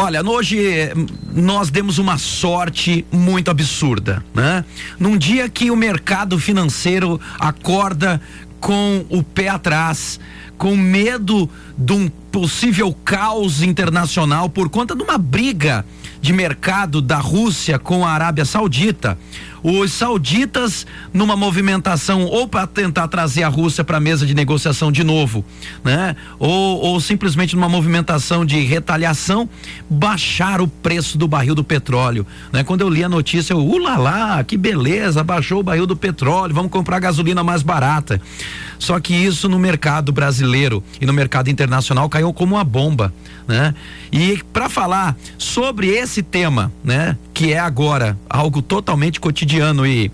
Olha, hoje nós demos uma sorte muito absurda, né? Num dia que o mercado financeiro acorda com o pé atrás, com medo de um possível caos internacional por conta de uma briga de mercado da Rússia com a Arábia Saudita os sauditas numa movimentação ou para tentar trazer a Rússia para a mesa de negociação de novo, né? Ou, ou simplesmente numa movimentação de retaliação, baixar o preço do barril do petróleo, né? Quando eu li a notícia, eu, ulala, que beleza, baixou o barril do petróleo, vamos comprar gasolina mais barata. Só que isso no mercado brasileiro e no mercado internacional caiu como uma bomba, né? E para falar sobre esse tema, né, que é agora algo totalmente cotidiano e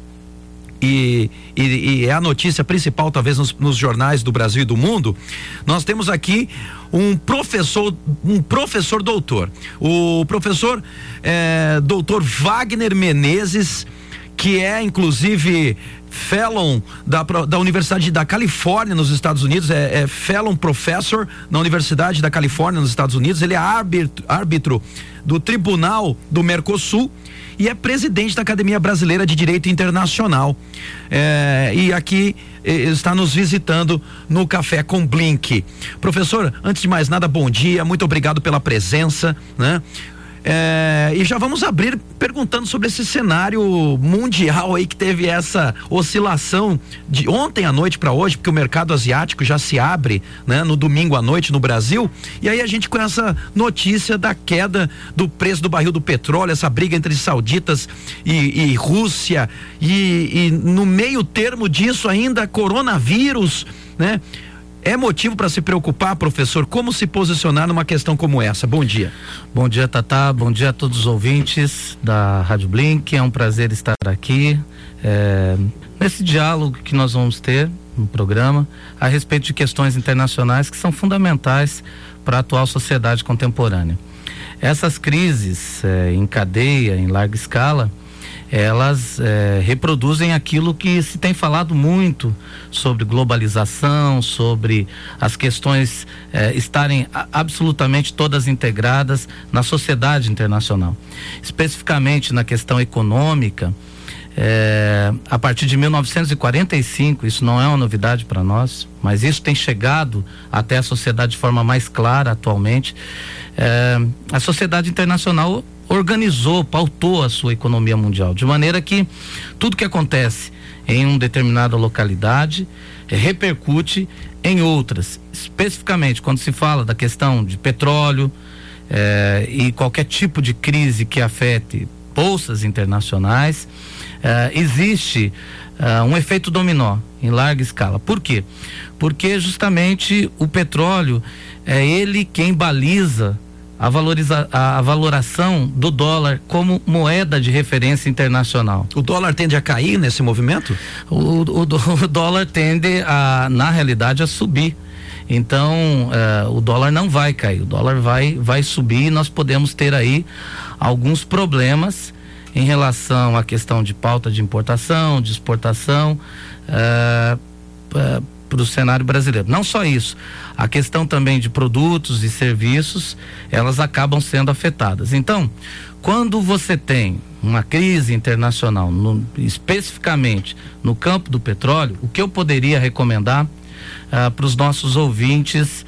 e, e, e, é a notícia principal, talvez, nos, nos, jornais do Brasil e do mundo. Nós temos aqui um professor, um professor doutor. O professor é, doutor Wagner Menezes, que é, inclusive, fellow da, da Universidade da Califórnia nos Estados Unidos, é, é professor na Universidade da Califórnia nos Estados Unidos, ele é árbitro, árbitro do Tribunal do Mercosul e é presidente da Academia Brasileira de Direito Internacional. É, e aqui está nos visitando no Café com Blink. Professor, antes de mais nada, bom dia, muito obrigado pela presença, né? É, e já vamos abrir perguntando sobre esse cenário mundial aí que teve essa oscilação de ontem à noite para hoje, porque o mercado asiático já se abre, né, no domingo à noite no Brasil. E aí a gente com essa notícia da queda do preço do barril do petróleo, essa briga entre sauditas e, e Rússia e, e no meio termo disso ainda coronavírus, né? É motivo para se preocupar, professor? Como se posicionar numa questão como essa? Bom dia. Bom dia, Tatá. Bom dia a todos os ouvintes da Rádio Blink. É um prazer estar aqui é, nesse diálogo que nós vamos ter no programa a respeito de questões internacionais que são fundamentais para a atual sociedade contemporânea. Essas crises é, em cadeia, em larga escala, elas é, reproduzem aquilo que se tem falado muito sobre globalização, sobre as questões é, estarem absolutamente todas integradas na sociedade internacional. Especificamente na questão econômica, é, a partir de 1945, isso não é uma novidade para nós, mas isso tem chegado até a sociedade de forma mais clara atualmente. É, a sociedade internacional organizou, pautou a sua economia mundial, de maneira que tudo que acontece em uma determinada localidade eh, repercute em outras. Especificamente, quando se fala da questão de petróleo eh, e qualquer tipo de crise que afete bolsas internacionais, eh, existe um efeito dominó em larga escala. Por quê? Porque justamente o petróleo é ele quem baliza a, valoriza, a, valoração do dólar como moeda de referência internacional. O dólar tende a cair nesse movimento? O, o, o dólar tende a, na realidade, a subir. Então, uh, o dólar não vai cair, o dólar vai, vai subir e nós podemos ter aí alguns problemas em relação à questão de pauta de importação, de exportação. Uh, uh, para o cenário brasileiro. Não só isso, a questão também de produtos e serviços, elas acabam sendo afetadas. Então, quando você tem uma crise internacional, no, especificamente no campo do petróleo, o que eu poderia recomendar uh, para os nossos ouvintes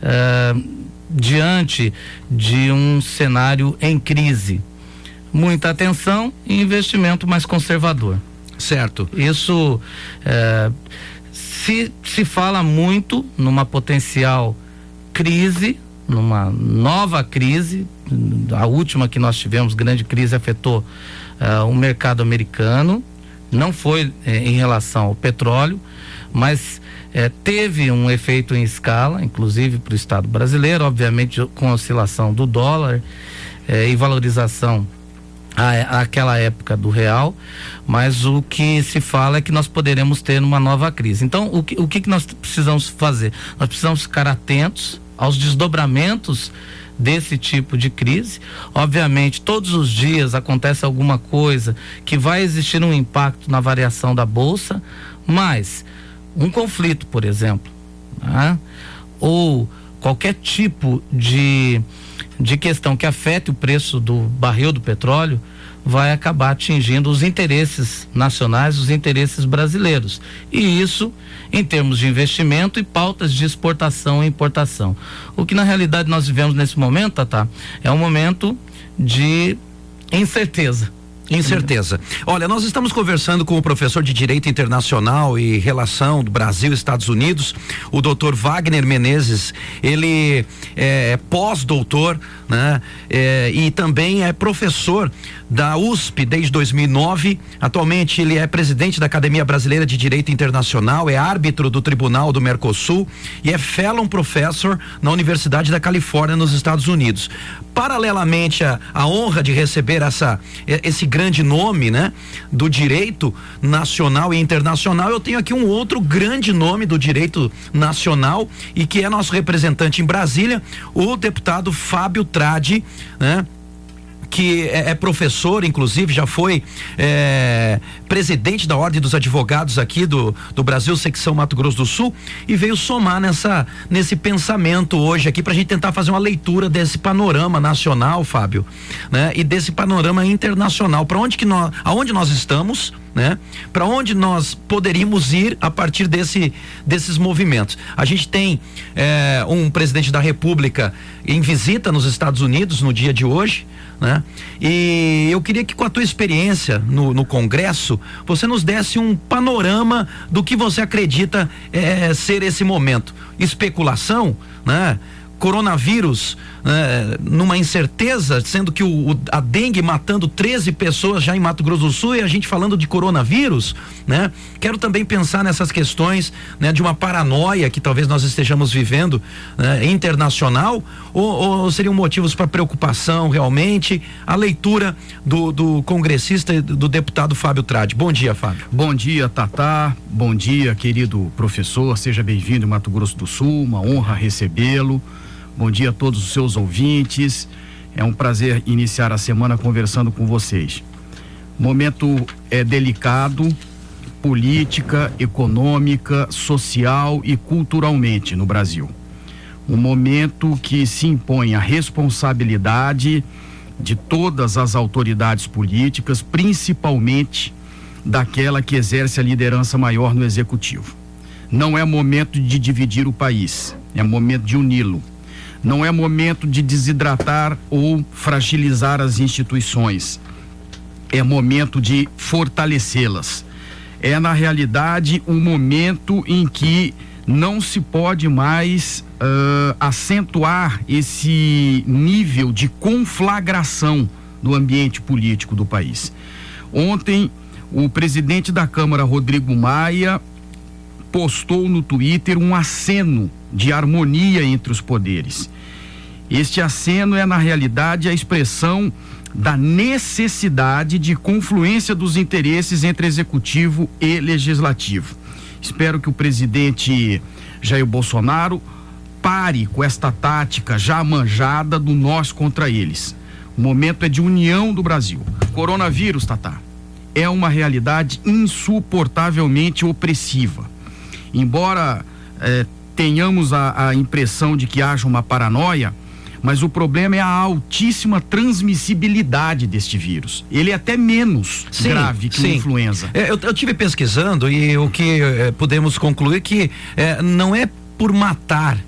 uh, diante de um cenário em crise? Muita atenção e investimento mais conservador. Certo. Isso uh, se, se fala muito numa potencial crise, numa nova crise, a última que nós tivemos, grande crise, afetou uh, o mercado americano, não foi eh, em relação ao petróleo, mas eh, teve um efeito em escala, inclusive para o Estado brasileiro, obviamente com a oscilação do dólar eh, e valorização aquela época do real, mas o que se fala é que nós poderemos ter uma nova crise. Então, o que, o que nós precisamos fazer? Nós precisamos ficar atentos aos desdobramentos desse tipo de crise. Obviamente, todos os dias acontece alguma coisa que vai existir um impacto na variação da bolsa, mas um conflito, por exemplo, né? ou qualquer tipo de, de questão que afete o preço do barril do petróleo vai acabar atingindo os interesses nacionais, os interesses brasileiros. E isso em termos de investimento e pautas de exportação e importação. O que na realidade nós vivemos nesse momento, Tata, é um momento de incerteza Incerteza. Olha, nós estamos conversando com o professor de Direito Internacional e Relação do Brasil Estados Unidos, o doutor Wagner Menezes. Ele é, é pós-doutor, né? É, e também é professor da USP desde 2009. Atualmente ele é presidente da Academia Brasileira de Direito Internacional, é árbitro do Tribunal do Mercosul e é fellow professor na Universidade da Califórnia nos Estados Unidos. Paralelamente à, honra de receber essa esse grande nome, né, do direito nacional e internacional, eu tenho aqui um outro grande nome do direito nacional e que é nosso representante em Brasília, o deputado Fábio Tradi, né? Que é, é, professor, inclusive, já foi é, presidente da Ordem dos Advogados aqui do, do Brasil, secção Mato Grosso do Sul, e veio somar nessa, nesse pensamento hoje aqui para a gente tentar fazer uma leitura desse panorama nacional, Fábio, né? E desse panorama internacional. Para onde que nós, aonde nós estamos? né? Para onde nós poderíamos ir a partir desse, desses movimentos? A gente tem é, um presidente da República em visita nos Estados Unidos no dia de hoje, né? E eu queria que com a tua experiência no, no Congresso, você nos desse um panorama do que você acredita é, ser esse momento. Especulação, né? Coronavírus né, numa incerteza, sendo que o, o, a dengue matando 13 pessoas já em Mato Grosso do Sul e a gente falando de coronavírus, né? Quero também pensar nessas questões, né, de uma paranoia que talvez nós estejamos vivendo né, internacional ou, ou, seriam motivos para preocupação realmente? A leitura do, do congressista e do deputado Fábio Trade. Bom dia, Fábio. Bom dia, Tatá. Bom dia, querido professor. Seja bem-vindo em Mato Grosso do Sul. Uma honra recebê-lo. Bom dia a todos os seus ouvintes. É um prazer iniciar a semana conversando com vocês. Momento é delicado, política, econômica, social e culturalmente no Brasil. Um momento que se impõe a responsabilidade de todas as autoridades políticas, principalmente daquela que exerce a liderança maior no executivo. Não é momento de dividir o país, é momento de uni-lo não é momento de desidratar ou fragilizar as instituições. É momento de fortalecê-las. É, na realidade, um momento em que não se pode mais uh, acentuar esse nível de conflagração do ambiente político do país. Ontem, o presidente da Câmara, Rodrigo Maia, postou no Twitter um aceno de harmonia entre os poderes. Este aceno é, na realidade, a expressão da necessidade de confluência dos interesses entre executivo e legislativo. Espero que o presidente Jair Bolsonaro pare com esta tática já manjada do nós contra eles. O momento é de união do Brasil. Coronavírus, Tatá, é uma realidade insuportavelmente opressiva. Embora eh, tenhamos a, a impressão de que haja uma paranoia, mas o problema é a altíssima transmissibilidade deste vírus. Ele é até menos sim, grave que sim. a influenza. É, eu, eu tive pesquisando e o que é, podemos concluir que é, não é por matar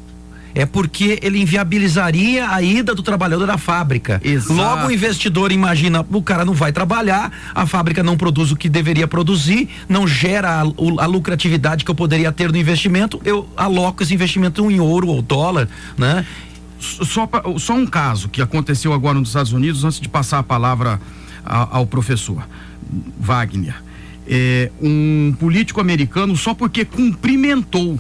é porque ele inviabilizaria a ida do trabalhador à fábrica. Exato. Logo o investidor imagina, o cara não vai trabalhar, a fábrica não produz o que deveria produzir, não gera a, a lucratividade que eu poderia ter no investimento, eu aloco esse investimento em ouro ou dólar, né? Só, só um caso que aconteceu agora nos Estados Unidos, antes de passar a palavra ao professor Wagner. É, um político americano, só porque cumprimentou,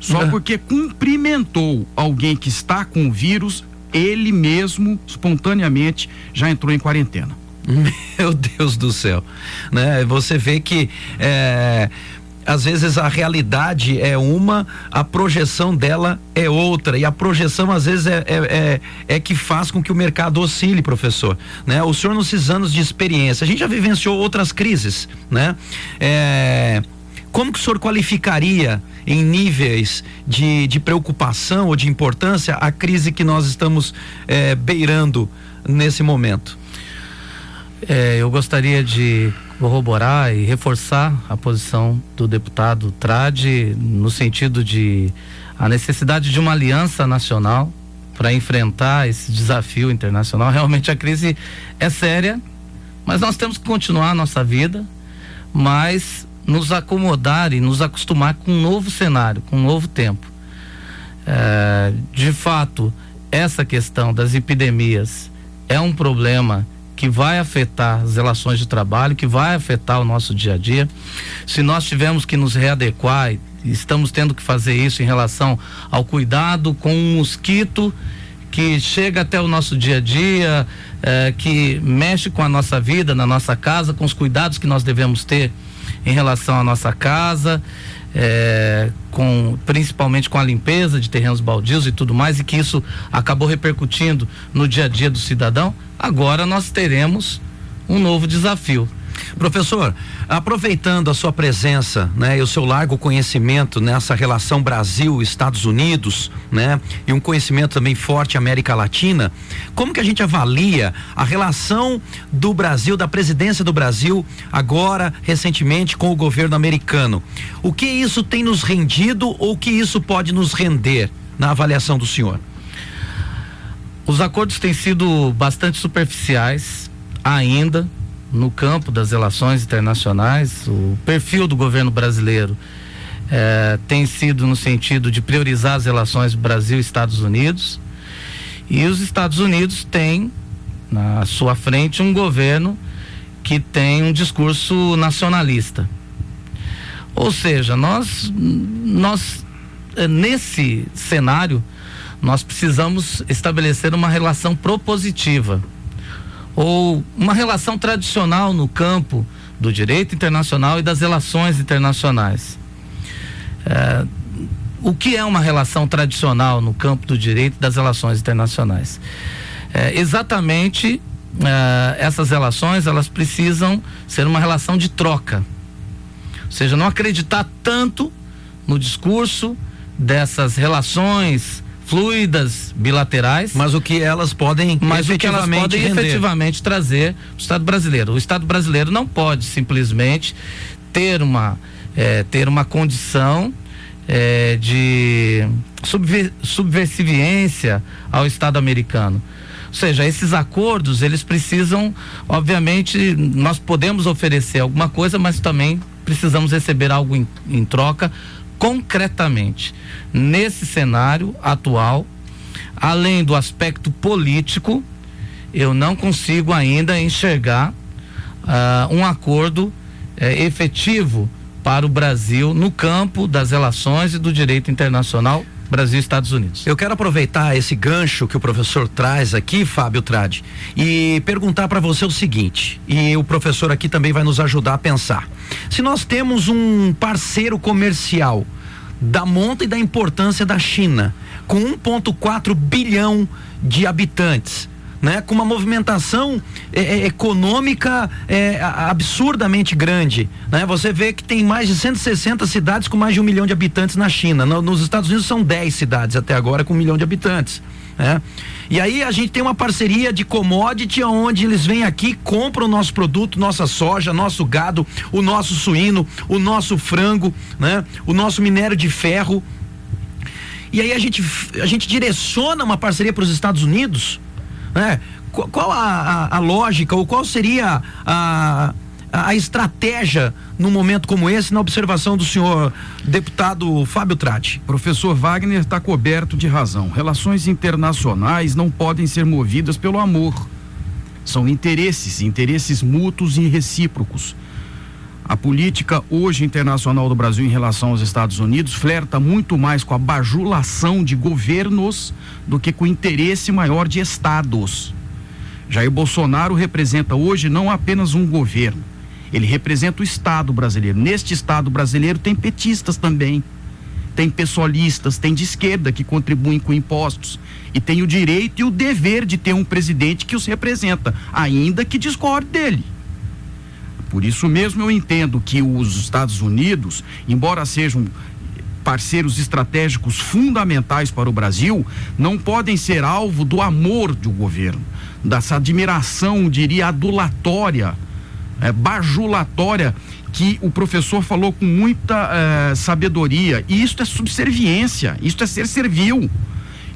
só é. porque cumprimentou alguém que está com o vírus, ele mesmo, espontaneamente, já entrou em quarentena. Meu Deus do céu, né? Você vê que é, às vezes a realidade é uma, a projeção dela é outra. E a projeção, às vezes, é, é, é, é que faz com que o mercado oscile, professor. Né? O senhor, nesses anos de experiência, a gente já vivenciou outras crises, né? É, como que o senhor qualificaria em níveis de, de preocupação ou de importância a crise que nós estamos é, beirando nesse momento? É, eu gostaria de corroborar e reforçar a posição do deputado Trade no sentido de a necessidade de uma aliança nacional para enfrentar esse desafio internacional. Realmente a crise é séria, mas nós temos que continuar a nossa vida, mas nos acomodar e nos acostumar com um novo cenário, com um novo tempo. É, de fato, essa questão das epidemias é um problema que vai afetar as relações de trabalho, que vai afetar o nosso dia a dia. Se nós tivermos que nos readequar, estamos tendo que fazer isso em relação ao cuidado com um mosquito que chega até o nosso dia a dia, eh, que mexe com a nossa vida, na nossa casa, com os cuidados que nós devemos ter em relação à nossa casa, eh, com principalmente com a limpeza de terrenos baldios e tudo mais, e que isso acabou repercutindo no dia a dia do cidadão. Agora nós teremos um novo desafio. Professor, aproveitando a sua presença, né, e o seu largo conhecimento nessa relação Brasil-Estados Unidos, né, e um conhecimento também forte América Latina, como que a gente avalia a relação do Brasil, da presidência do Brasil, agora recentemente com o governo americano? O que isso tem nos rendido ou o que isso pode nos render na avaliação do senhor? Os acordos têm sido bastante superficiais ainda no campo das relações internacionais. O perfil do governo brasileiro eh, tem sido no sentido de priorizar as relações Brasil-Estados Unidos. E os Estados Unidos têm na sua frente um governo que tem um discurso nacionalista. Ou seja, nós, nós eh, nesse cenário nós precisamos estabelecer uma relação propositiva ou uma relação tradicional no campo do direito internacional e das relações internacionais. É, o que é uma relação tradicional no campo do direito e das relações internacionais? É, exatamente é, essas relações elas precisam ser uma relação de troca, ou seja, não acreditar tanto no discurso dessas relações fluidas, bilaterais. Mas o que elas podem mas o que elas podem render. efetivamente trazer o Estado brasileiro. O Estado brasileiro não pode simplesmente ter uma, é, ter uma condição é, de subver, subversiviência ao Estado americano. Ou seja, esses acordos, eles precisam, obviamente, nós podemos oferecer alguma coisa, mas também precisamos receber algo em, em troca concretamente nesse cenário atual, além do aspecto político, eu não consigo ainda enxergar uh, um acordo uh, efetivo para o Brasil no campo das relações e do direito internacional Brasil e Estados Unidos. Eu quero aproveitar esse gancho que o professor traz aqui, Fábio Trade, e perguntar para você o seguinte, e o professor aqui também vai nos ajudar a pensar. Se nós temos um parceiro comercial da monta e da importância da China, com 1,4 bilhão de habitantes. Né, com uma movimentação é, é, econômica é, absurdamente grande. Né? Você vê que tem mais de 160 cidades com mais de um milhão de habitantes na China. No, nos Estados Unidos são 10 cidades até agora com um milhão de habitantes. Né? E aí a gente tem uma parceria de commodity onde eles vêm aqui, compram o nosso produto, nossa soja, nosso gado, o nosso suíno, o nosso frango, né? O nosso minério de ferro. E aí a gente, a gente direciona uma parceria para os Estados Unidos, né? Qual, a, a, a, lógica ou qual seria a, a, estratégia num momento como esse, na observação do senhor deputado Fábio Trati? Professor Wagner está coberto de razão. Relações internacionais não podem ser movidas pelo amor. São interesses, interesses mútuos e recíprocos. A política hoje internacional do Brasil em relação aos Estados Unidos flerta muito mais com a bajulação de governos do que com o interesse maior de estados. Jair Bolsonaro representa hoje não apenas um governo, ele representa o Estado brasileiro. Neste Estado brasileiro tem petistas também, tem pessoalistas, tem de esquerda que contribuem com impostos e tem o direito e o dever de ter um presidente que os representa, ainda que discorde dele. Por isso mesmo eu entendo que os Estados Unidos, embora sejam parceiros estratégicos fundamentais para o Brasil, não podem ser alvo do amor do governo, dessa admiração, diria, adulatória, é, bajulatória que o professor falou com muita é, sabedoria. E isso é subserviência, isso é ser servil.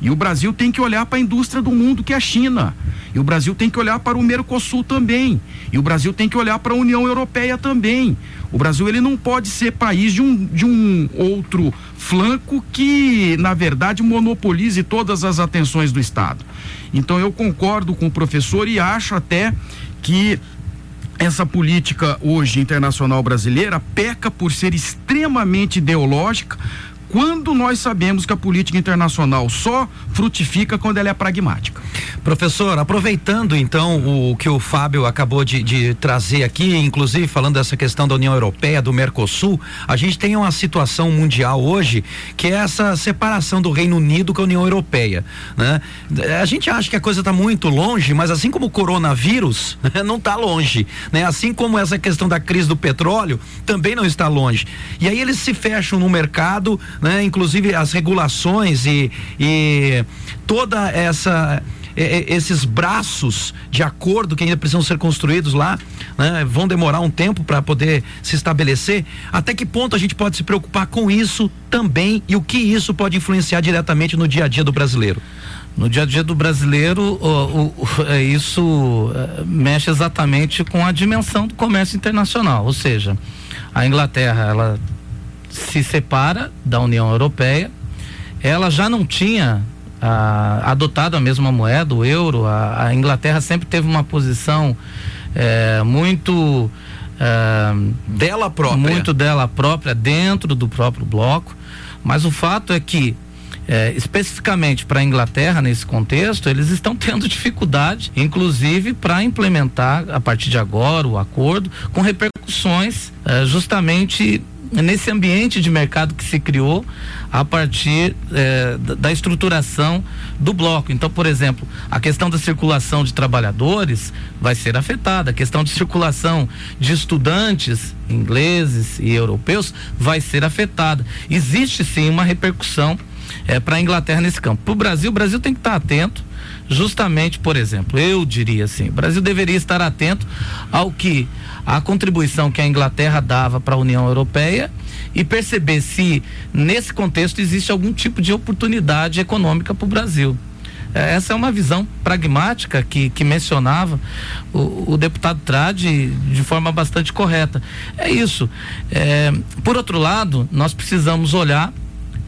E o Brasil tem que olhar para a indústria do mundo, que é a China. E o Brasil tem que olhar para o Mercosul também. E o Brasil tem que olhar para a União Europeia também. O Brasil ele não pode ser país de um, de um outro flanco que, na verdade, monopolize todas as atenções do Estado. Então eu concordo com o professor e acho até que essa política hoje internacional brasileira peca por ser extremamente ideológica, quando nós sabemos que a política internacional só frutifica quando ela é pragmática. Professor, aproveitando então o que o Fábio acabou de, de, trazer aqui, inclusive falando dessa questão da União Europeia, do Mercosul, a gente tem uma situação mundial hoje que é essa separação do Reino Unido com a União Europeia. Né? A gente acha que a coisa está muito longe, mas assim como o coronavírus, não está longe. Né? Assim como essa questão da crise do petróleo também não está longe. E aí eles se fecham no mercado né? Inclusive as regulações e, e toda essa esses braços de acordo que ainda precisam ser construídos lá, né, vão demorar um tempo para poder se estabelecer. Até que ponto a gente pode se preocupar com isso também e o que isso pode influenciar diretamente no dia a dia do brasileiro? No dia a dia do brasileiro, o, o, é, isso é, mexe exatamente com a dimensão do comércio internacional, ou seja, a Inglaterra ela se separa da União Europeia, ela já não tinha ah, adotado a mesma moeda, o euro. A, a Inglaterra sempre teve uma posição eh, muito eh, dela própria, muito dela própria dentro do próprio bloco. Mas o fato é que é, especificamente para a Inglaterra, nesse contexto, eles estão tendo dificuldade, inclusive, para implementar, a partir de agora, o acordo, com repercussões é, justamente nesse ambiente de mercado que se criou a partir eh, da estruturação do bloco. Então, por exemplo, a questão da circulação de trabalhadores vai ser afetada, a questão de circulação de estudantes ingleses e europeus vai ser afetada. Existe sim uma repercussão eh, para a Inglaterra nesse campo. Para o Brasil, o Brasil tem que estar atento justamente, por exemplo, eu diria assim, o Brasil deveria estar atento ao que a contribuição que a Inglaterra dava para a União Europeia e perceber se nesse contexto existe algum tipo de oportunidade econômica para o Brasil. É, essa é uma visão pragmática que, que mencionava o, o deputado Trade de forma bastante correta. É isso. É, por outro lado, nós precisamos olhar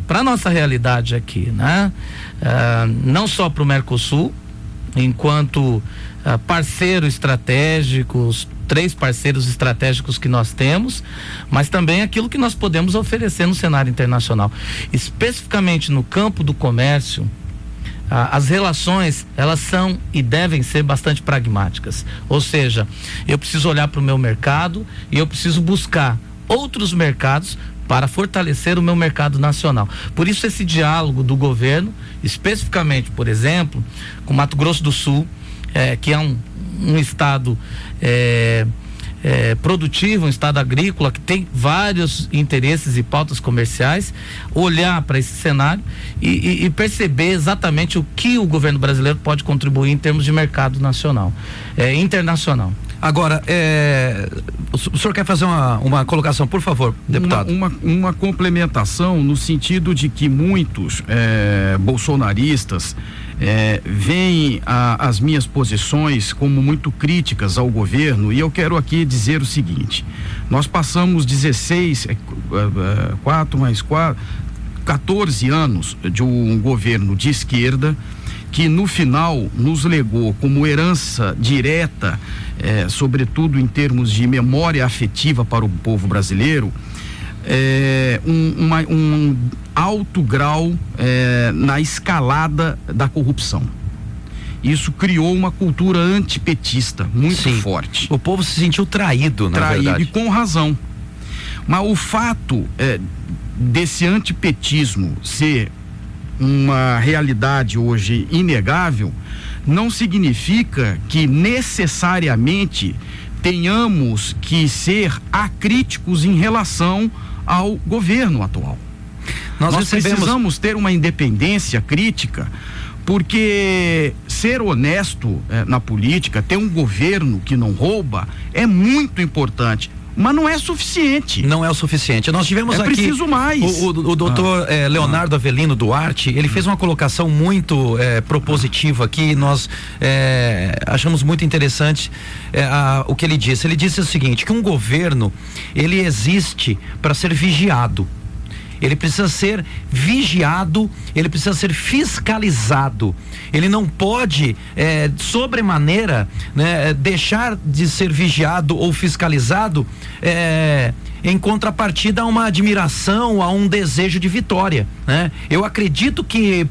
para nossa realidade aqui, né? É, não só para o Mercosul, enquanto uh, parceiro estratégico, os três parceiros estratégicos que nós temos, mas também aquilo que nós podemos oferecer no cenário internacional. Especificamente no campo do comércio, as relações elas são e devem ser bastante pragmáticas. Ou seja, eu preciso olhar para o meu mercado e eu preciso buscar outros mercados para fortalecer o meu mercado nacional. Por isso esse diálogo do governo, especificamente, por exemplo, com Mato Grosso do Sul, é, que é um, um estado é, é, produtivo, um estado agrícola que tem vários interesses e pautas comerciais, olhar para esse cenário e, e, e, perceber exatamente o que o governo brasileiro pode contribuir em termos de mercado nacional, internacional. Agora, é, o senhor quer fazer uma, uma colocação, por favor, deputado? Uma, uma, uma complementação no sentido de que muitos é, bolsonaristas é, veem a, as minhas posições como muito críticas ao governo e eu quero aqui dizer o seguinte: nós passamos 16, 4 é, mais 4, 14 anos de um governo de esquerda que no final nos legou como herança direta, é, sobretudo em termos de memória afetiva para o povo brasileiro, é, um, uma, um, alto grau é, na escalada da corrupção. Isso criou uma cultura antipetista muito Sim. forte. O povo se sentiu traído, na traído, verdade. E com razão. Mas o fato é, desse antipetismo ser uma realidade hoje inegável, não significa que necessariamente tenhamos que ser acríticos em relação ao governo atual. Nós, Nós recebemos... precisamos ter uma independência crítica porque ser honesto eh, na política, ter um governo que não rouba, é muito importante mas não é suficiente. Não é o suficiente. Nós tivemos é aqui. preciso mais. O, o, o doutor ah. eh, Leonardo ah. Avelino Duarte, ele fez uma colocação muito eh, propositiva aqui, nós eh, achamos muito interessante a, o que ele disse. Ele disse o seguinte: que um governo ele existe para ser vigiado. Ele precisa ser vigiado, ele precisa ser fiscalizado. Ele não pode, é, sobremaneira, né, deixar de ser vigiado ou fiscalizado. É, em contrapartida a uma admiração, a um desejo de vitória, né? Eu acredito que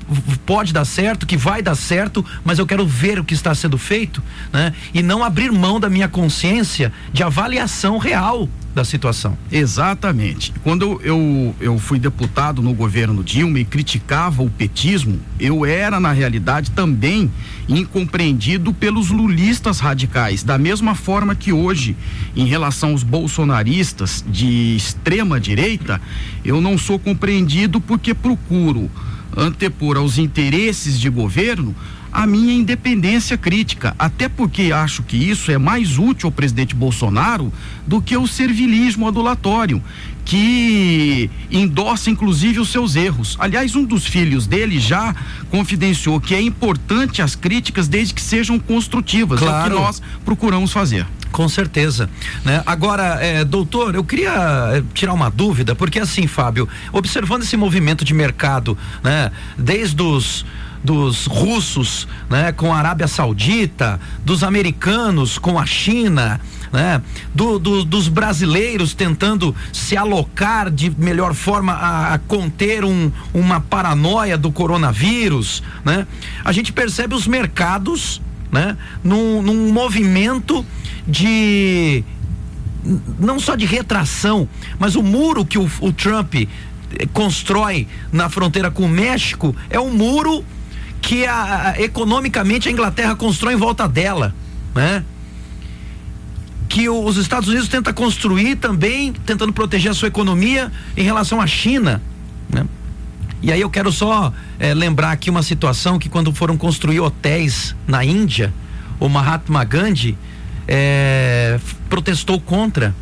pode dar certo, que vai dar certo, mas eu quero ver o que está sendo feito, né? E não abrir mão da minha consciência de avaliação real da situação. Exatamente. Quando eu, eu fui deputado no governo Dilma e criticava o petismo, eu era, na realidade, também incompreendido pelos lulistas radicais. Da mesma forma que hoje, em relação aos bolsonaristas de extrema direita, eu não sou compreendido porque procuro antepor aos interesses de governo a minha independência crítica, até porque acho que isso é mais útil ao presidente Bolsonaro do que o servilismo adulatório, que endossa inclusive os seus erros. Aliás, um dos filhos dele já confidenciou que é importante as críticas desde que sejam construtivas, claro. é o que nós procuramos fazer. Com certeza, né? Agora, é, doutor, eu queria é, tirar uma dúvida, porque assim, Fábio, observando esse movimento de mercado, né? Desde os dos russos, né, com a Arábia Saudita, dos americanos com a China, né, do, do, dos brasileiros tentando se alocar de melhor forma a, a conter um, uma paranoia do coronavírus, né? A gente percebe os mercados, né, num, num movimento de não só de retração, mas o muro que o, o Trump eh, constrói na fronteira com o México é um muro que a, a, economicamente a Inglaterra constrói em volta dela, né? Que o, os Estados Unidos tenta construir também, tentando proteger a sua economia em relação à China, né? E aí eu quero só é, lembrar aqui uma situação que quando foram construir hotéis na Índia, o Mahatma Gandhi é, protestou contra,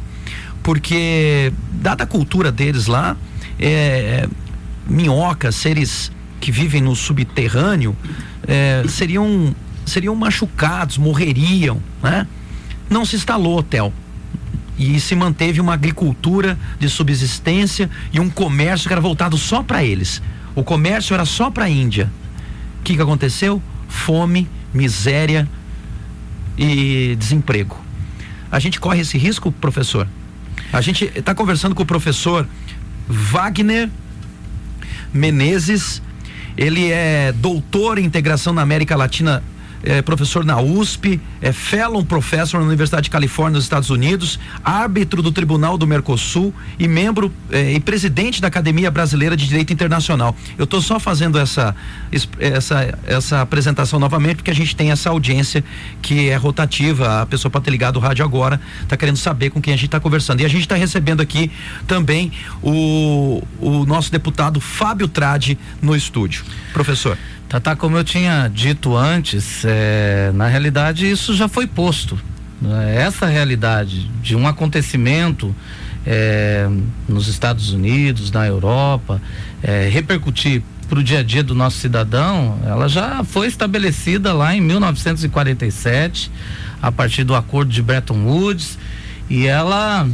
porque dada a cultura deles lá, é, minhocas, seres que vivem no subterrâneo seriam seriam machucados, morreriam, né? Não se instalou hotel e se manteve uma agricultura de subsistência e um comércio que era voltado só para eles. O comércio era só para a Índia. O que, que aconteceu? Fome, miséria e desemprego. A gente corre esse risco, professor? A gente está conversando com o professor Wagner Menezes, ele é doutor em integração na América Latina é professor na USP, é fellow professor na Universidade de Califórnia nos Estados Unidos, árbitro do Tribunal do Mercosul e membro é, e presidente da Academia Brasileira de Direito Internacional. Eu estou só fazendo essa, essa essa apresentação novamente porque a gente tem essa audiência que é rotativa, a pessoa pode ter ligado o rádio agora, está querendo saber com quem a gente está conversando. E a gente está recebendo aqui também o, o nosso deputado Fábio Trade no estúdio. Professor. Tata, como eu tinha dito antes, é, na realidade isso já foi posto. Né? Essa realidade de um acontecimento é, nos Estados Unidos, na Europa, é, repercutir para o dia a dia do nosso cidadão, ela já foi estabelecida lá em 1947, a partir do acordo de Bretton Woods, e ela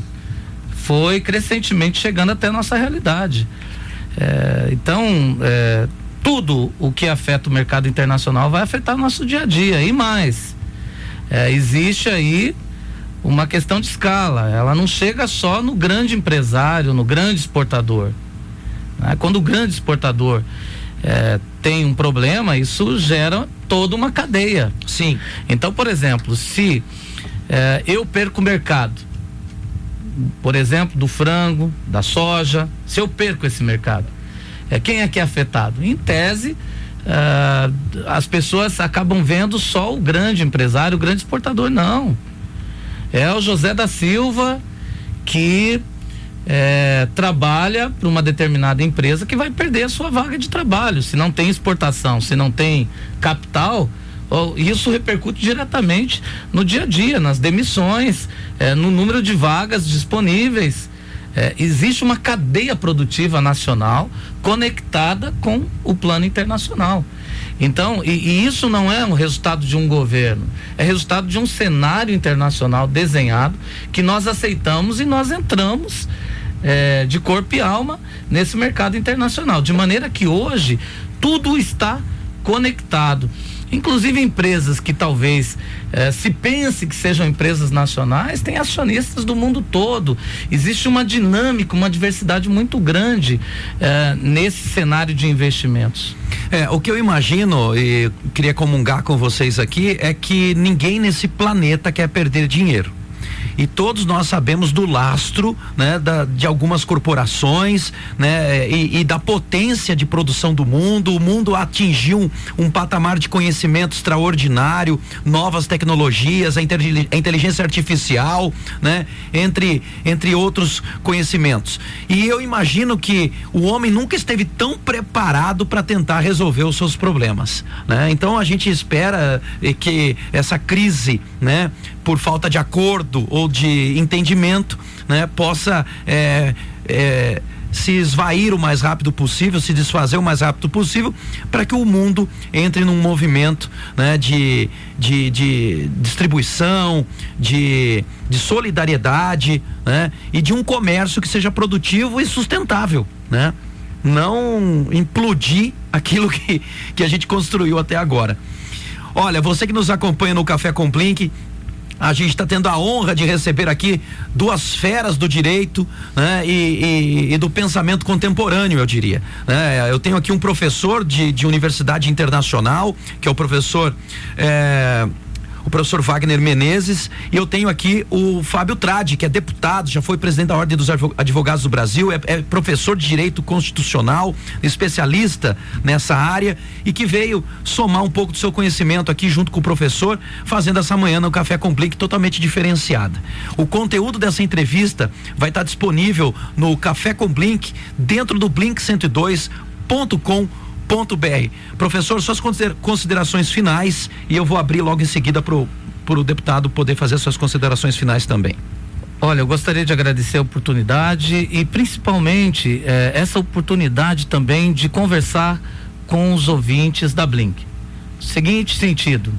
foi crescentemente chegando até a nossa realidade. É, então, é, tudo o que afeta o mercado internacional vai afetar o nosso dia a dia e mais. É, existe aí uma questão de escala. Ela não chega só no grande empresário, no grande exportador. Né? Quando o grande exportador é, tem um problema, isso gera toda uma cadeia. Sim. Então, por exemplo, se é, eu perco o mercado, por exemplo, do frango, da soja, se eu perco esse mercado, é, quem é que é afetado? Em tese, uh, as pessoas acabam vendo só o grande empresário, o grande exportador. Não. É o José da Silva que é, trabalha para uma determinada empresa que vai perder a sua vaga de trabalho. Se não tem exportação, se não tem capital, isso repercute diretamente no dia a dia, nas demissões, é, no número de vagas disponíveis. É, existe uma cadeia produtiva nacional conectada com o plano internacional. Então, e, e, isso não é um resultado de um governo, é resultado de um cenário internacional desenhado que nós aceitamos e nós entramos é, de corpo e alma nesse mercado internacional. De maneira que hoje tudo está conectado. Inclusive empresas que talvez eh, se pense que sejam empresas nacionais, têm acionistas do mundo todo. Existe uma dinâmica, uma diversidade muito grande eh, nesse cenário de investimentos. É, o que eu imagino e queria comungar com vocês aqui é que ninguém nesse planeta quer perder dinheiro e todos nós sabemos do lastro né, da, de algumas corporações né, e, e, da potência de produção do mundo. O mundo atingiu um, um patamar de conhecimento extraordinário, novas tecnologias, a, a, inteligência artificial, né, entre, entre outros conhecimentos. E eu imagino que o homem nunca esteve tão preparado para tentar resolver os seus problemas. Né? Então a gente espera eh, que essa crise né, por falta de acordo ou de entendimento, né, possa é, é, se esvair o mais rápido possível, se desfazer o mais rápido possível, para que o mundo entre num movimento né, de, de, de distribuição, de, de solidariedade né, e de um comércio que seja produtivo e sustentável. Né? Não implodir aquilo que, que a gente construiu até agora. Olha, você que nos acompanha no Café com Blink, a gente está tendo a honra de receber aqui duas feras do direito né, e, e, e, do pensamento contemporâneo, eu diria. Né? Eu tenho aqui um professor de, de universidade internacional, que é o professor. É, o professor Wagner Menezes, e eu tenho aqui o Fábio Tradi, que é deputado, já foi presidente da Ordem dos Advogados do Brasil, é, é professor de Direito Constitucional, especialista nessa área e que veio somar um pouco do seu conhecimento aqui junto com o professor, fazendo essa manhã no Café com Blink totalmente diferenciada. O conteúdo dessa entrevista vai estar disponível no Café com Blink dentro do blink102.com br Professor, suas considerações finais e eu vou abrir logo em seguida para o deputado poder fazer suas considerações finais também. Olha, eu gostaria de agradecer a oportunidade e principalmente eh, essa oportunidade também de conversar com os ouvintes da Blink. Seguinte sentido,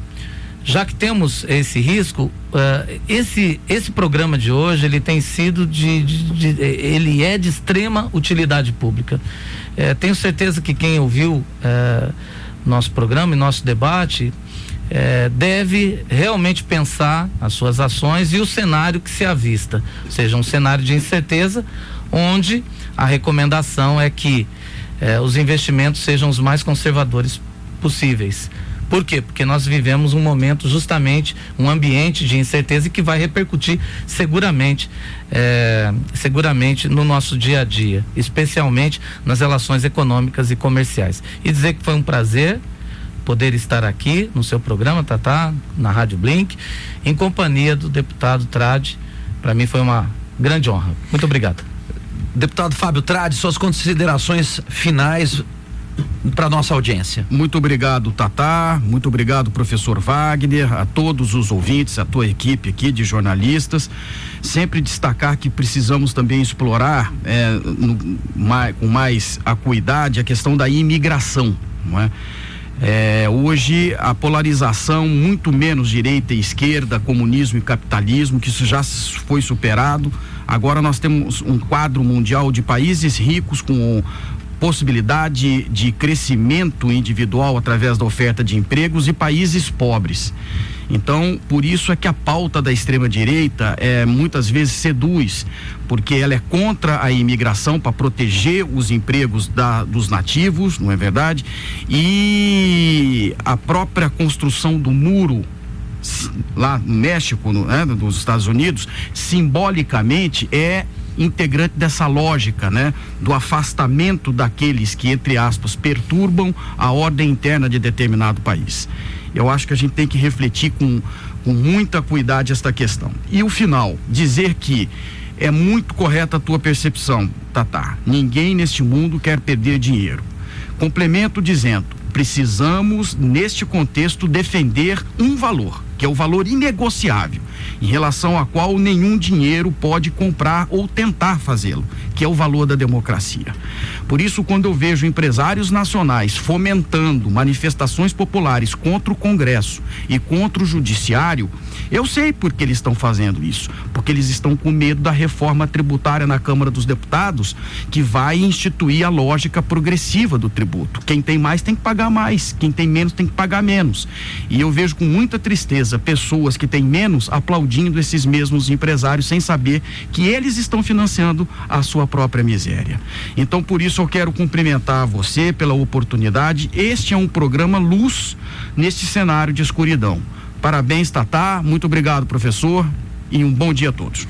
já que temos esse risco, uh, esse esse programa de hoje ele tem sido de, de, de ele é de extrema utilidade pública. É, tenho certeza que quem ouviu é, nosso programa e nosso debate deve realmente pensar as suas ações e o cenário que se avista, ou seja, um cenário de incerteza, onde a recomendação é que os investimentos sejam os mais conservadores possíveis. Por quê? Porque nós vivemos um momento justamente, um ambiente de incerteza que vai repercutir seguramente, é, seguramente no nosso dia a dia, especialmente nas relações econômicas e comerciais. E dizer que foi um prazer poder estar aqui no seu programa, Tatá, na Rádio Blink, em companhia do deputado Trade. Para mim foi uma grande honra. Muito obrigado. Deputado Fábio Trade, suas considerações finais para nossa audiência. Muito obrigado, Tatá. Muito obrigado, professor Wagner, a todos os ouvintes, a tua equipe aqui de jornalistas. Sempre destacar que precisamos também explorar é, no, mais, com mais acuidade a questão da imigração, não é? É, hoje a polarização muito menos direita e esquerda, comunismo e capitalismo, que isso já foi superado. Agora nós temos um quadro mundial de países ricos com possibilidade de crescimento individual através da oferta de empregos e países pobres. Então, por isso é que a pauta da extrema direita é muitas vezes seduz, porque ela é contra a imigração para proteger os empregos da, dos nativos, não é verdade? E a própria construção do muro lá no México, no, né, nos Estados Unidos, simbolicamente é integrante dessa lógica, né? Do afastamento daqueles que, entre aspas, perturbam a ordem interna de determinado país. Eu acho que a gente tem que refletir com, com muita cuidado esta questão. E o final, dizer que é muito correta a tua percepção, Tatá. Ninguém neste mundo quer perder dinheiro. Complemento dizendo: precisamos, neste contexto, defender um valor, que é o valor inegociável, em relação a qual nenhum dinheiro pode comprar ou tentar fazê-lo, que é o valor da democracia. Por isso, quando eu vejo empresários nacionais fomentando manifestações populares contra o Congresso e contra o Judiciário, eu sei por que eles estão fazendo isso. Porque eles estão com medo da reforma tributária na Câmara dos Deputados, que vai instituir a lógica progressiva do tributo. Quem tem mais tem que pagar mais, quem tem menos tem que pagar menos. E eu vejo com muita tristeza pessoas que têm menos aplaudindo esses mesmos empresários sem saber que eles estão financiando a sua própria miséria. Então, por isso, eu quero cumprimentar você pela oportunidade. Este é um programa luz neste cenário de escuridão. Parabéns, Tatá. Muito obrigado, professor. E um bom dia a todos.